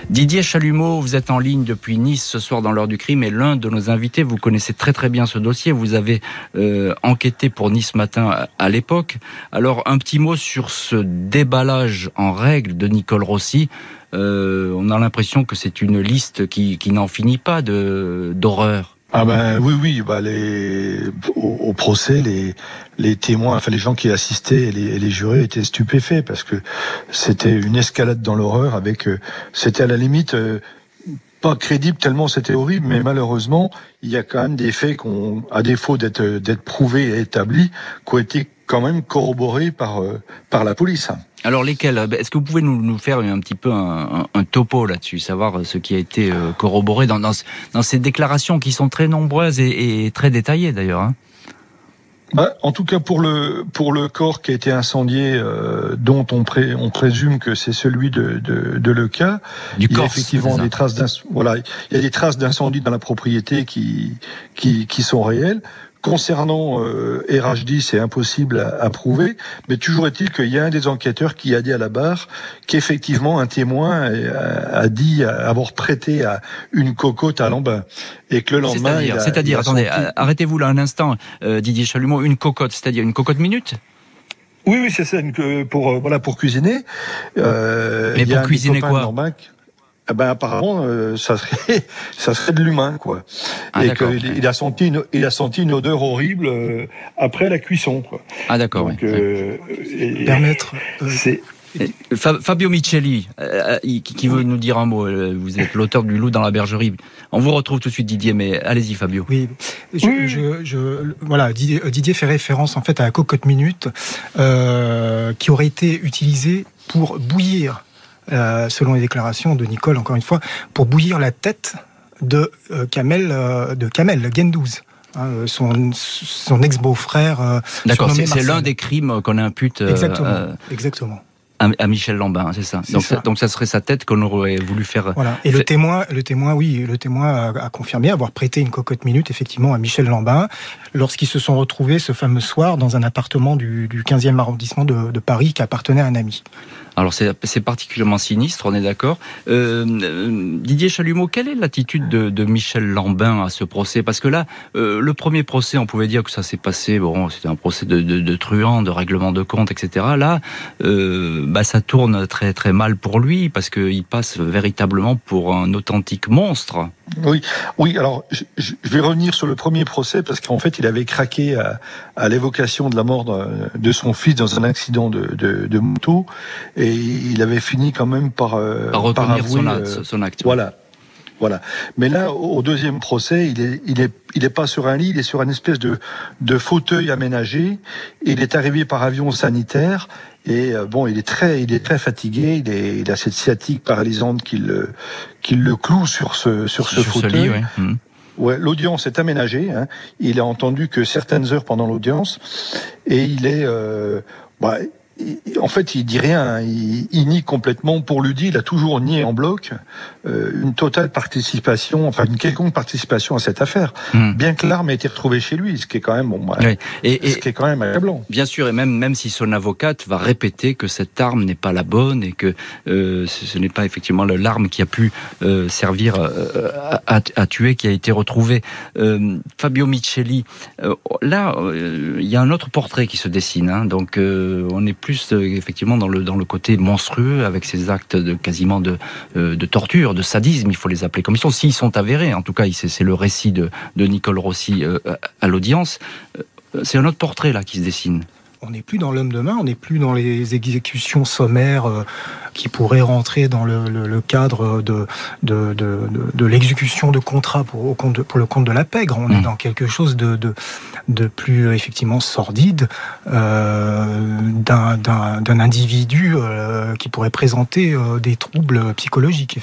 Didier Chalumeau, vous êtes en ligne depuis Nice ce soir dans l'heure du crime et l'un de nos invités, vous connaissez très très bien ce dossier, vous avez euh, enquêté pour Nice Matin à, l'époque. Alors un petit mot sur ce déballage en règle de Nicole Rossi. Euh, on a l'impression que c'est une liste qui, qui n'en finit pas d'horreur. Ah ben oui oui bah les au, procès les les témoins enfin les gens qui assistaient et les, les jurés étaient stupéfaits parce que c'était une escalade dans l'horreur avec euh, c'était à la limite euh, pas crédible tellement c'était horrible mais malheureusement il y a quand même des faits qu'on à défaut d'être d'être prouvés et établis qui ont été quand même corroborés par euh, par la police. Alors lesquels Est-ce que vous pouvez nous, nous faire un petit peu un, un, topo là-dessus, savoir ce qui a été euh, corroboré dans, dans, dans, ces déclarations qui sont très nombreuses et, et très détaillées d'ailleurs hein bah, en tout cas pour le pour le corps qui a été incendié, euh, dont on, pré, on présume que c'est celui de de, de le cas. Du il y a effectivement des traces voilà, il y a des traces d'incendie dans la propriété qui qui qui sont réelles. Concernant euh, RH10, c'est impossible à, prouver, mais toujours est-il qu'il y a un des enquêteurs qui a dit à la barre qu'effectivement un témoin a, dit avoir prêté à une cocotte à Lambin et que le lendemain. C'est-à-dire, attendez, arrêtez-vous là un instant, euh, Didier Chalumeau, une cocotte, c'est-à-dire une cocotte minute? Oui, oui, c'est ça, pour euh, voilà pour cuisiner. Euh, Mais pour cuisiner quoi? Eh ben apparemment euh, ça serait ça serait de l'humain quoi ah, et qu'il il a senti une, il a senti une odeur horrible euh, après la cuisson quoi. Ah d'accord. Donc euh, permettre c'est Fabio Micheli, qui veut nous dire un mot. Vous êtes l'auteur du Loup dans la bergerie. On vous retrouve tout de suite, Didier, mais allez-y, Fabio. Oui, je, je, je, voilà, Didier, Didier, fait référence en fait à la cocotte minute euh, qui aurait été utilisée pour bouillir euh, selon les déclarations de Nicole, encore une fois, pour bouillir la tête de euh, Kamel, euh, de Kamel Gendouz. Hein, son, son ex-beau-frère. D'accord, c'est l'un des crimes qu'on impute. Exactement. Exactement. à, Michel Lambin, c'est ça. Donc ça. donc ça serait sa tête qu'on aurait voulu faire. Voilà. Et le témoin, le témoin, oui, le témoin a, confirmé avoir prêté une cocotte minute effectivement à Michel Lambin lorsqu'ils se sont retrouvés ce fameux soir dans un appartement du, du 15e arrondissement de, de Paris qui appartenait à un ami. Alors c'est particulièrement sinistre, on est d'accord. Euh, euh, Didier Chalumeau, quelle est l'attitude de, Michel Lambin à ce procès? Parce que là, euh, le premier procès, on pouvait dire que ça s'est passé, bon, c'était un procès de, de, de truand, de règlement de compte, etc. Là, bah, ça tourne très très mal pour lui parce qu'il passe véritablement pour un authentique monstre. Oui, oui. Alors, je, vais revenir sur le premier procès parce qu'en fait, il avait craqué à, l'évocation de la mort de, son fils dans un accident de, de, moto, et il avait fini quand même par euh, par, avouer, son, son, acte. Voilà, voilà. Mais là, au deuxième procès, il est, il est, il est pas sur un lit, il est sur une espèce de, de fauteuil aménagé. Il est arrivé par avion sanitaire et euh, bon, il est très, il est très fatigué. Il, est, il a cette sciatique paralysante qui le, qui le cloue sur ce, sur ce fauteuil. ouais. Mmh. Ouais, l'audience est aménagée. Hein. Il a entendu que certaines heures pendant l'audience, et il est, euh, bah, en fait, il dit rien. Il, nie complètement. Pour lui dire, il a toujours nié en bloc euh, une totale participation, enfin une quelconque participation à cette affaire. Hmm. Bien que l'arme ait été retrouvée chez lui, ce qui est quand même bon, et, ce qui est quand même accablant. Bien sûr, et même même si son avocate va répéter que cette arme n'est pas la bonne et que euh, ce, n'est pas effectivement l'arme qui a pu euh, servir à, à, tuer qui a été retrouvée. Fabio Micheli, là, il y a un autre portrait qui se dessine. Hein, donc, on est plus euh, effectivement dans le côté monstrueux avec ces actes de quasiment de euh, de torture, de sadisme, il faut les appeler comme ils sont, s'ils sont avérés. En tout cas, c'est le récit de de Nicole Rossi euh, à l'audience. C'est un autre portrait là qui se dessine on n'est plus dans l'homme de main, on n'est plus dans les exécutions sommaires qui pourraient rentrer dans le, cadre de, de, de, l'exécution de contrats pour, pour le compte de la pègre. On est mmh. dans quelque chose de, de, plus euh, effectivement sordide euh, d'un individu qui pourrait présenter des troubles psychologiques,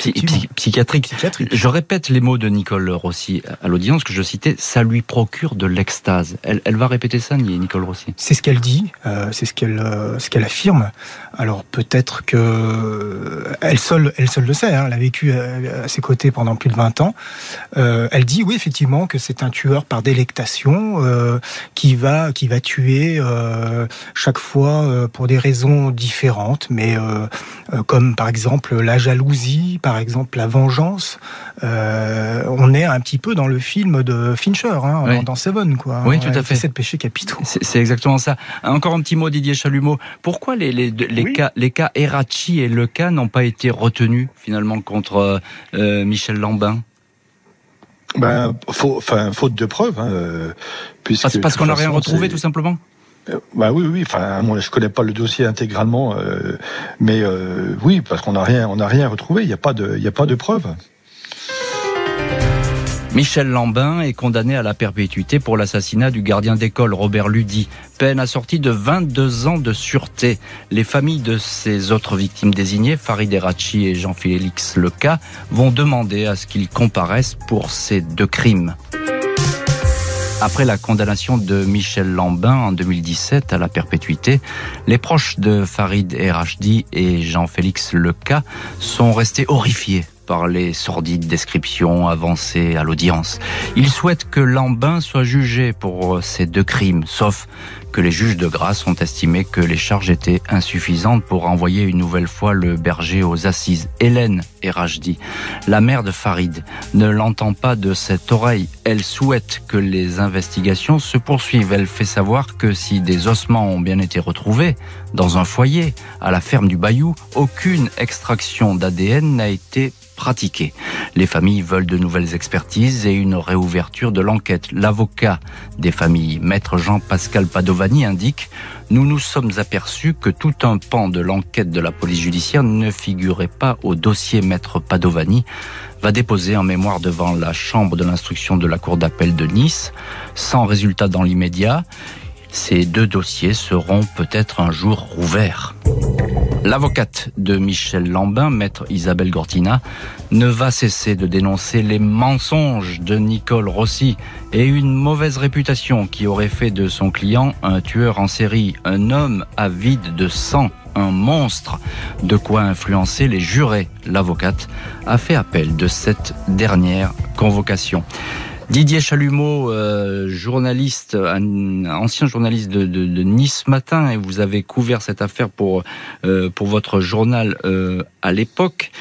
psychiatriques. Je répète les mots de Nicole Rossi à l'audience que je citais, ça lui procure de l'extase. Elle, elle va répéter ça, Nicole Rossi? C'est ce qu'elle dit. Euh, c'est ce qu'elle euh, ce qu'elle affirme. Alors peut-être que euh, elle seule elle seule le sait. Hein, elle a vécu à, ses côtés pendant plus de 20 ans. elle dit oui effectivement que c'est un tueur par délectation qui va qui va tuer chaque fois pour des raisons différentes, mais comme par exemple la jalousie, par exemple la vengeance. on est un petit peu dans le film de Fincher, hein, dans Seven, quoi. Oui, tout à fait. C'est le péché capitaux. C'est exactement ça. Encore un petit mot, Didier Chalumeau. Pourquoi les, les, les cas, les cas Erachi et Le cas n'ont pas été retenus finalement contre euh, euh, Michel Lambin? Ben, enfin, faute de preuves. Hein, euh, puisque, parce, qu'on n'a rien retrouvé, tout simplement? Bah oui, oui. Enfin, moi, je connais pas le dossier intégralement, mais oui, parce qu'on n'a rien, on n'a rien retrouvé. Il n'y a pas de, il a pas de preuves. Michel Lambin est condamné à la perpétuité pour l'assassinat du gardien d'école Robert Ludy. Peine assortie de 22 ans de sûreté. Les familles de ces autres victimes désignées, Farid Erachi et Jean-Félix Leca, vont demander à ce qu'ils comparaissent pour ces deux crimes. Après la condamnation de Michel Lambin en 2017 à la perpétuité, les proches de Farid Erachdi et Jean-Félix Leca sont restés horrifiés par les sordides descriptions avancées à l'audience. Il souhaite que Lambin soit jugé pour ces deux crimes, sauf que les juges de grâce ont estimé que les charges étaient insuffisantes pour envoyer une nouvelle fois le berger aux assises. Hélène Erajdi, la mère de Farid, ne l'entend pas de cette oreille. Elle souhaite que les investigations se poursuivent. Elle fait savoir que si des ossements ont bien été retrouvés dans un foyer à la ferme du Bayou, aucune extraction d'ADN n'a été Les familles veulent de nouvelles expertises et une réouverture de l'enquête. L'avocat des familles, maître Jean-Pascal Padovani, indique Nous nous sommes aperçus que tout un pan de l'enquête de la police judiciaire ne figurait pas au dossier maître Padovani va déposer en mémoire devant la chambre de l'instruction de la cour d'appel de Nice, sans résultat dans l'immédiat. Ces deux dossiers seront peut-être un jour rouverts. L'avocate de Michel Lambin, maître Isabelle Gortina, ne va cesser de dénoncer les mensonges de Nicole Rossi et une mauvaise réputation qui aurait fait de son client un tueur en série, un homme avide de sang un monstre, de quoi influencer les jurés. L'avocate a fait appel de cette dernière convocation. Didier Chalumeau, euh, journaliste, ancien journaliste de, Nice Matin, et vous avez couvert cette affaire pour euh, pour votre journal euh, à l'époque.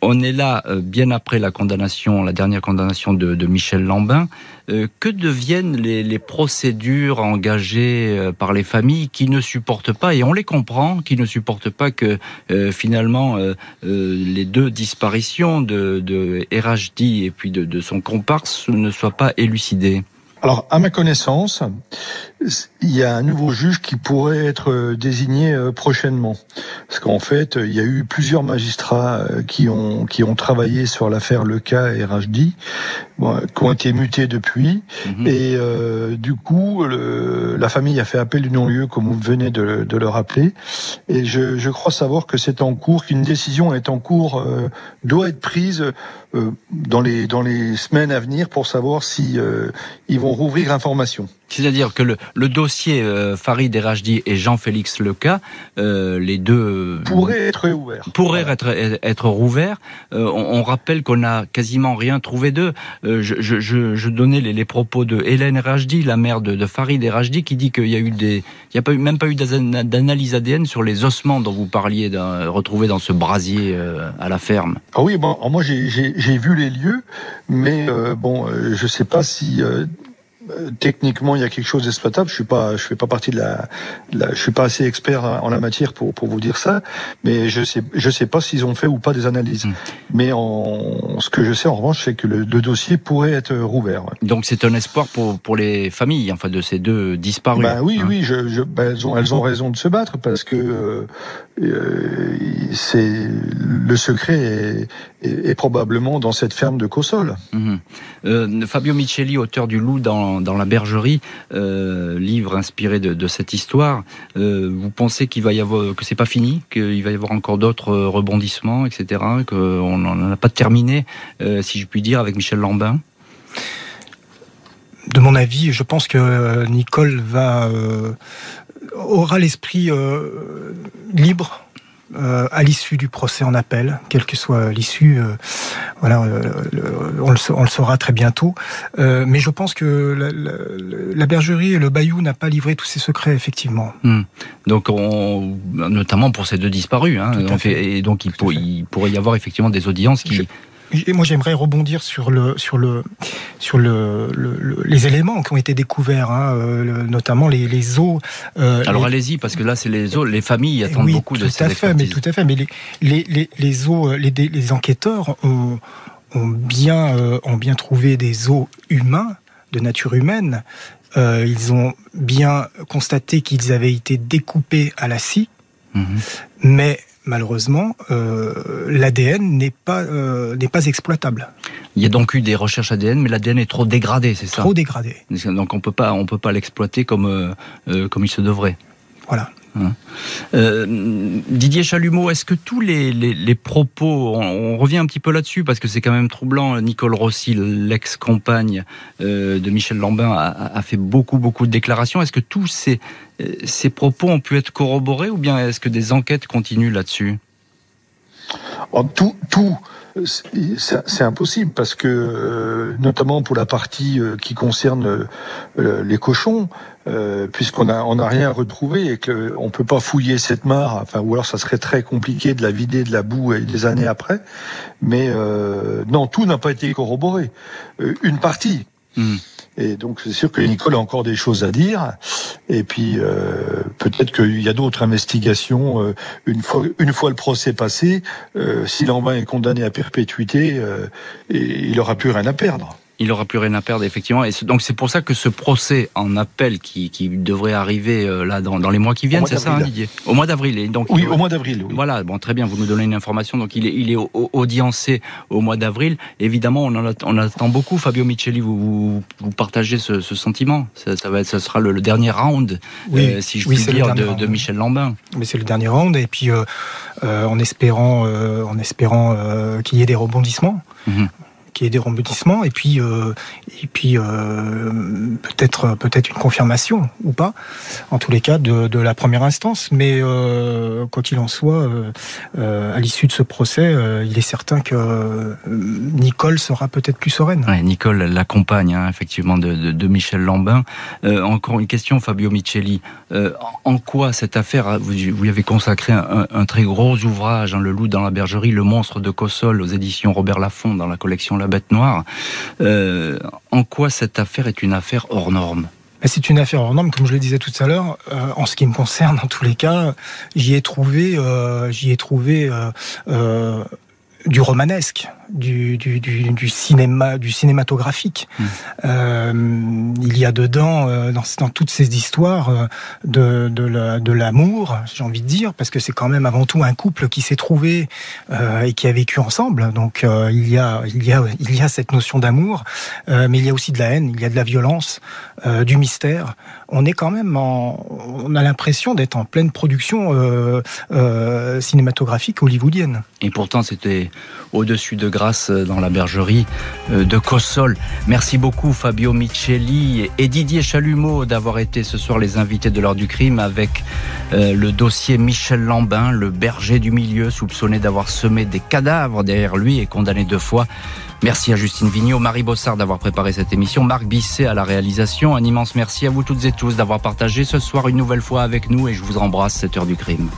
On est là bien après la condamnation, la dernière condamnation de Michel Lambin. Euh, que deviennent les, procédures engagées euh, par les familles qui ne supportent pas, et on les comprend, qui ne supportent pas que euh, finalement les deux disparitions de, de RHD et puis de, de son comparse ne soient pas élucidées? Alors, à ma connaissance, il y a un nouveau juge qui pourrait être euh, désigné euh, prochainement. Parce qu'en fait, il y a eu plusieurs magistrats euh, qui ont, qui ont travaillé sur l'affaire Leca et RHD, qui ont été mutés depuis. Mhm. Et du coup, le, la famille a fait appel du non-lieu, comme vous venez de, de, le rappeler. Et je, je crois savoir que c'est en cours, qu'une décision est en cours, doit être prise dans, les, dans les semaines à venir pour savoir si ils vont rouvrir l'information. C'est-à-dire que le, le dossier euh, Farid Erajdi et Jean-Félix Leca, euh, les deux euh, pourraient être ouverts. Pourraient être être rouverts. Euh, on, on, rappelle qu'on n'a quasiment rien trouvé d'eux. Euh, je, je, je, donnais les, les, propos de Hélène Erajdi, la mère de, de Farid Erajdi, qui dit qu'il y a eu des, il y a pas eu, même pas eu d'analyse ADN sur les ossements dont vous parliez retrouvés dans ce brasier à la ferme. Ah oui, bon, moi j'ai vu les lieux, mais bon, je sais pas si euh, techniquement il y a quelque chose d'exploitable. Je suis pas, je fais pas partie de la, je suis pas assez expert en la matière pour pour vous dire ça, mais je sais, je sais pas s'ils ont fait ou pas des analyses. Hmm. Mais en, ce que je sais en revanche, c'est que le, dossier pourrait être rouvert. Donc c'est un espoir pour pour les familles, enfin de ces deux disparus. Ben oui, hein. oui, je, je ben, elles ont elles ont raison de se battre parce que euh, euh c'est le secret est, est, probablement dans cette ferme de Cossol. Hmm. Euh, Fabio Micheli, auteur du Loup dans dans, la bergerie, euh, livre inspiré de, cette histoire. Euh, vous pensez qu'il va y avoir que c'est pas fini, qu'il va y avoir encore d'autres rebondissements, etc. Qu'on n'en a pas terminé, euh, si je puis dire, avec Michel Lambin? De mon avis, je pense que Nicole va aura l'esprit libre euh, à l'issue du procès en appel, quelle que soit l'issue. Euh, voilà, euh, on, le, saura très bientôt. mais je pense que la, bergerie et le Bayou n'a pas livré tous ses secrets, effectivement. Hmm. Donc, on, notamment pour ces deux disparus. Hein, et donc, il, il, pourrait y avoir effectivement des audiences qui, moi, j'aimerais rebondir sur le sur le sur le, les éléments qui ont été découverts, hein, euh, notamment les, les os. Euh, Alors allez-y, parce que là, c'est les os. Les familles attendent beaucoup de ces à fait, mais tout à fait. Mais les les les, les os, les, les enquêteurs ont, ont bien euh, ont bien trouvé des os humains de nature humaine. Euh, ils ont bien constaté qu'ils avaient été découpés à la scie, mhm. mais malheureusement, euh, l'ADN n'est pas euh, n'est pas exploitable. Il y a donc eu des recherches ADN, mais l'ADN est trop dégradé, c'est ça? Trop dégradé. Donc on peut pas on peut pas l'exploiter comme euh, comme il se devrait. Voilà. Hein. Euh, Didier Chalumeau, est-ce que tous les, propos, on, revient un petit peu là-dessus parce que c'est quand même troublant, Nicole Rossi, l'ex-compagne euh, de Michel Lambin, a, fait beaucoup, beaucoup de déclarations. Est-ce que tous ces, euh, ces propos ont pu être corroborés ou bien est-ce que des enquêtes continuent là-dessus? Tout, tout c'est impossible parce que, euh, notamment pour la partie euh, qui concerne euh, les cochons, puisqu'on a on a rien retrouvé et que on peut pas fouiller cette mare, enfin ou alors ça serait très compliqué de la vider de la boue des années après. Mais non, tout n'a pas été corroboré. une partie. Hmm. Et donc c'est sûr que Nicole a encore des choses à dire. Et puis euh, peut-être qu'il y a d'autres investigations. Euh, une fois le procès passé, euh, si Lambin est condamné à perpétuité, il aura plus rien à perdre il aura plus rien à perdre effectivement. Et donc c'est pour ça que ce procès en appel qui, qui devrait arriver euh, là dans, dans, les mois qui viennent, c'est ça, hein, Didier? Au mois d'avril. Donc oui, au mois d'avril. Oui. Voilà, bon, très bien. Vous nous donnez une information. Donc il est, il est audiencé au mois d'avril. Évidemment, on en, attend, on attend beaucoup. Fabio Micheli, vous, vous, partagez ce, ce sentiment? Ça, ça, va être, ça sera le, dernier round, euh, si je puis dire, de, de, Michel Lambin. Mais c'est le dernier round. Et puis euh, euh en espérant, en espérant qu'il y ait des rebondissements. Mhm qu'il y ait des rebondissements et puis et puis peut-être peut-être une confirmation ou pas, en tous les cas de, de la première instance. Mais quoi qu'il en soit, à l'issue de ce procès, il est certain que Nicole sera peut-être plus sereine. Nicole l'accompagne hein, effectivement de, de, Michel Lambin. encore une question, Fabio Micheli. en quoi cette affaire, vous, vous avez consacré un, un, très gros ouvrage, hein, Le loup dans la bergerie, Le monstre de Cossol aux éditions Robert Laffont dans la collection La Bête Noire. Euh, en quoi cette affaire est une affaire hors norme? C'est une affaire hors norme, comme je le disais tout à l'heure. Euh, en ce qui me concerne, en tous les cas, j'y ai trouvé, euh, j'y ai trouvé du romanesque du, du, du, du, cinéma, du cinématographique. Mmh. Euh, il y a dedans, euh, dans, dans, toutes ces histoires, euh, de, de l'amour, j'ai envie de dire, parce que c'est quand même avant tout un couple qui s'est trouvé euh, et qui a vécu ensemble. Donc il y a, il y a, il y a cette notion d'amour, mais il y a aussi de la haine, il y a de la violence, du mystère. On est quand même, en, on a l'impression d'être en pleine production cinématographique hollywoodienne. Et pourtant, c'était au-dessus de grâce dans la bergerie euh, de Cossol. Merci beaucoup Fabio Micheli et Didier Chalumeau d'avoir été ce soir les invités de l'heure du crime avec euh, le dossier Michel Lambin, le berger du milieu, soupçonné d'avoir semé des cadavres derrière lui et condamné deux fois. Merci à Justine Vignot, Marie Bossard d'avoir préparé cette émission, Marc Bisset à la réalisation. Un immense merci à vous toutes et tous d'avoir partagé ce soir une nouvelle fois avec nous et je vous embrasse cette heure du crime.